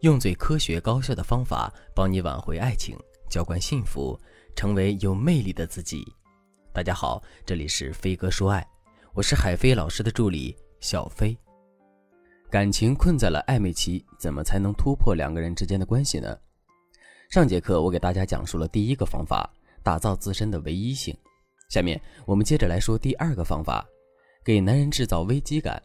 用最科学高效的方法帮你挽回爱情，浇灌幸福，成为有魅力的自己。大家好，这里是飞哥说爱，我是海飞老师的助理小飞。感情困在了暧昧期，怎么才能突破两个人之间的关系呢？上节课我给大家讲述了第一个方法，打造自身的唯一性。下面我们接着来说第二个方法，给男人制造危机感。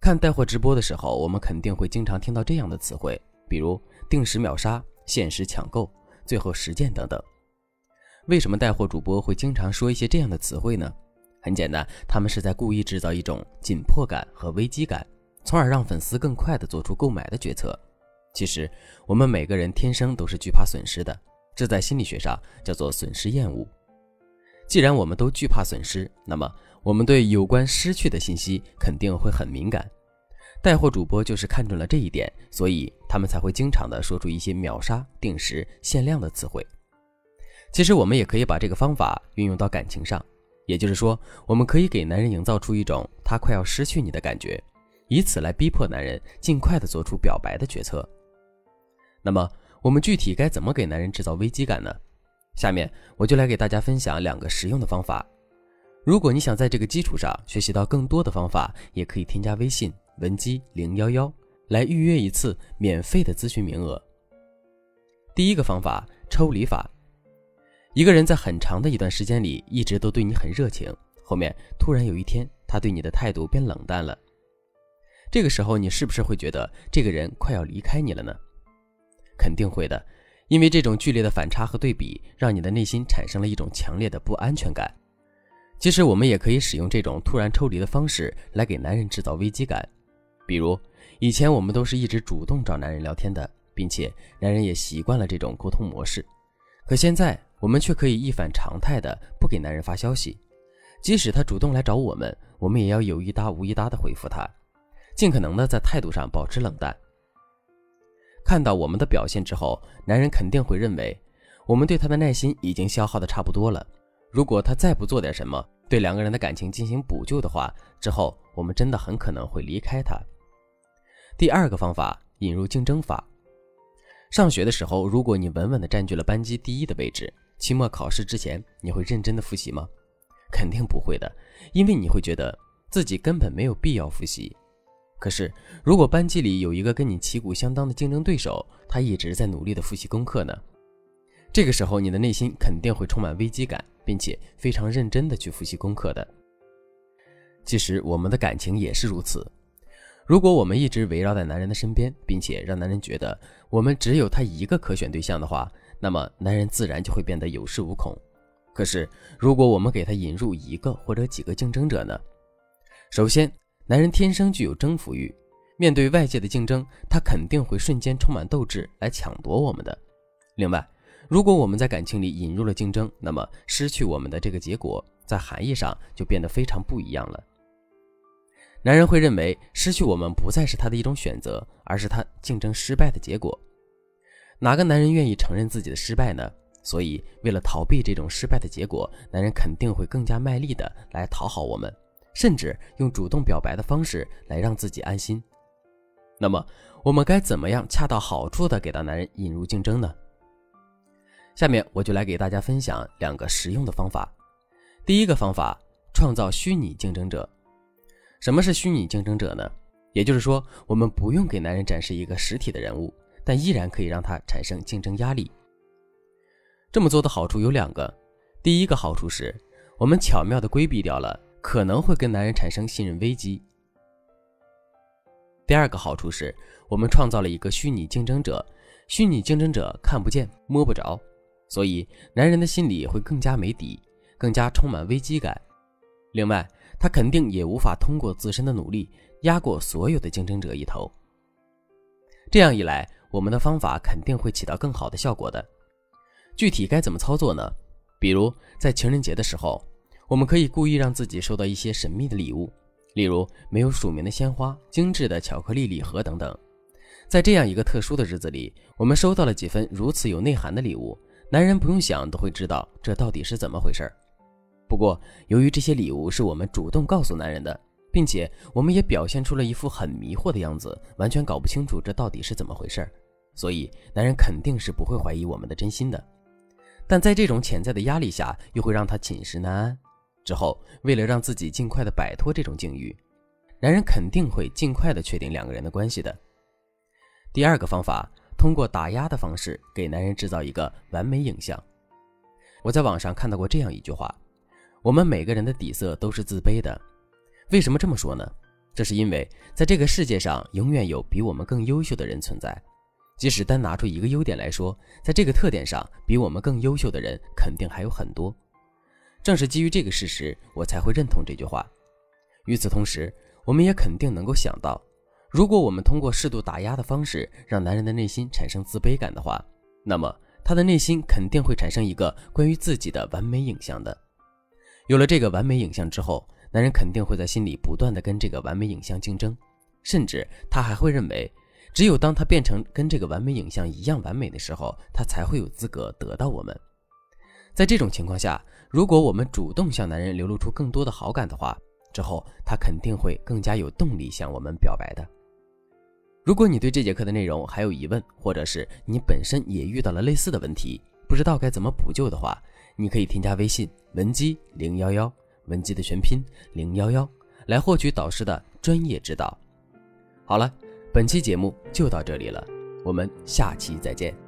看带货直播的时候，我们肯定会经常听到这样的词汇，比如定时秒杀、限时抢购、最后实践等等。为什么带货主播会经常说一些这样的词汇呢？很简单，他们是在故意制造一种紧迫感和危机感，从而让粉丝更快地做出购买的决策。其实，我们每个人天生都是惧怕损失的，这在心理学上叫做损失厌恶。既然我们都惧怕损失，那么我们对有关失去的信息肯定会很敏感。带货主播就是看准了这一点，所以他们才会经常的说出一些秒杀、定时、限量的词汇。其实我们也可以把这个方法运用到感情上，也就是说，我们可以给男人营造出一种他快要失去你的感觉，以此来逼迫男人尽快的做出表白的决策。那么，我们具体该怎么给男人制造危机感呢？下面我就来给大家分享两个实用的方法。如果你想在这个基础上学习到更多的方法，也可以添加微信文姬零幺幺来预约一次免费的咨询名额。第一个方法，抽离法。一个人在很长的一段时间里一直都对你很热情，后面突然有一天他对你的态度变冷淡了，这个时候你是不是会觉得这个人快要离开你了呢？肯定会的。因为这种剧烈的反差和对比，让你的内心产生了一种强烈的不安全感。其实，我们也可以使用这种突然抽离的方式来给男人制造危机感。比如，以前我们都是一直主动找男人聊天的，并且男人也习惯了这种沟通模式。可现在，我们却可以一反常态的不给男人发消息，即使他主动来找我们，我们也要有一搭无一搭的回复他，尽可能的在态度上保持冷淡。看到我们的表现之后，男人肯定会认为我们对他的耐心已经消耗的差不多了。如果他再不做点什么，对两个人的感情进行补救的话，之后我们真的很可能会离开他。第二个方法，引入竞争法。上学的时候，如果你稳稳的占据了班级第一的位置，期末考试之前你会认真的复习吗？肯定不会的，因为你会觉得自己根本没有必要复习。可是，如果班级里有一个跟你旗鼓相当的竞争对手，他一直在努力的复习功课呢？这个时候，你的内心肯定会充满危机感，并且非常认真的去复习功课的。其实，我们的感情也是如此。如果我们一直围绕在男人的身边，并且让男人觉得我们只有他一个可选对象的话，那么男人自然就会变得有恃无恐。可是，如果我们给他引入一个或者几个竞争者呢？首先，男人天生具有征服欲，面对外界的竞争，他肯定会瞬间充满斗志来抢夺我们的。另外，如果我们在感情里引入了竞争，那么失去我们的这个结果，在含义上就变得非常不一样了。男人会认为失去我们不再是他的一种选择，而是他竞争失败的结果。哪个男人愿意承认自己的失败呢？所以，为了逃避这种失败的结果，男人肯定会更加卖力的来讨好我们。甚至用主动表白的方式来让自己安心。那么，我们该怎么样恰到好处的给到男人引入竞争呢？下面我就来给大家分享两个实用的方法。第一个方法，创造虚拟竞争者。什么是虚拟竞争者呢？也就是说，我们不用给男人展示一个实体的人物，但依然可以让他产生竞争压力。这么做的好处有两个。第一个好处是，我们巧妙的规避掉了。可能会跟男人产生信任危机。第二个好处是，我们创造了一个虚拟竞争者，虚拟竞争者看不见摸不着，所以男人的心里会更加没底，更加充满危机感。另外，他肯定也无法通过自身的努力压过所有的竞争者一头。这样一来，我们的方法肯定会起到更好的效果的。具体该怎么操作呢？比如在情人节的时候。我们可以故意让自己收到一些神秘的礼物，例如没有署名的鲜花、精致的巧克力礼盒等等。在这样一个特殊的日子里，我们收到了几份如此有内涵的礼物，男人不用想都会知道这到底是怎么回事。不过，由于这些礼物是我们主动告诉男人的，并且我们也表现出了一副很迷惑的样子，完全搞不清楚这到底是怎么回事儿。所以男人肯定是不会怀疑我们的真心的。但在这种潜在的压力下，又会让他寝食难安。之后，为了让自己尽快的摆脱这种境遇，男人肯定会尽快的确定两个人的关系的。第二个方法，通过打压的方式给男人制造一个完美影像。我在网上看到过这样一句话：我们每个人的底色都是自卑的。为什么这么说呢？这是因为在这个世界上，永远有比我们更优秀的人存在。即使单拿出一个优点来说，在这个特点上，比我们更优秀的人肯定还有很多。正是基于这个事实，我才会认同这句话。与此同时，我们也肯定能够想到，如果我们通过适度打压的方式，让男人的内心产生自卑感的话，那么他的内心肯定会产生一个关于自己的完美影像的。有了这个完美影像之后，男人肯定会在心里不断的跟这个完美影像竞争，甚至他还会认为。只有当他变成跟这个完美影像一样完美的时候，他才会有资格得到我们。在这种情况下，如果我们主动向男人流露出更多的好感的话，之后他肯定会更加有动力向我们表白的。如果你对这节课的内容还有疑问，或者是你本身也遇到了类似的问题，不知道该怎么补救的话，你可以添加微信文姬零幺幺，文姬的全拼零幺幺，来获取导师的专业指导。好了。本期节目就到这里了，我们下期再见。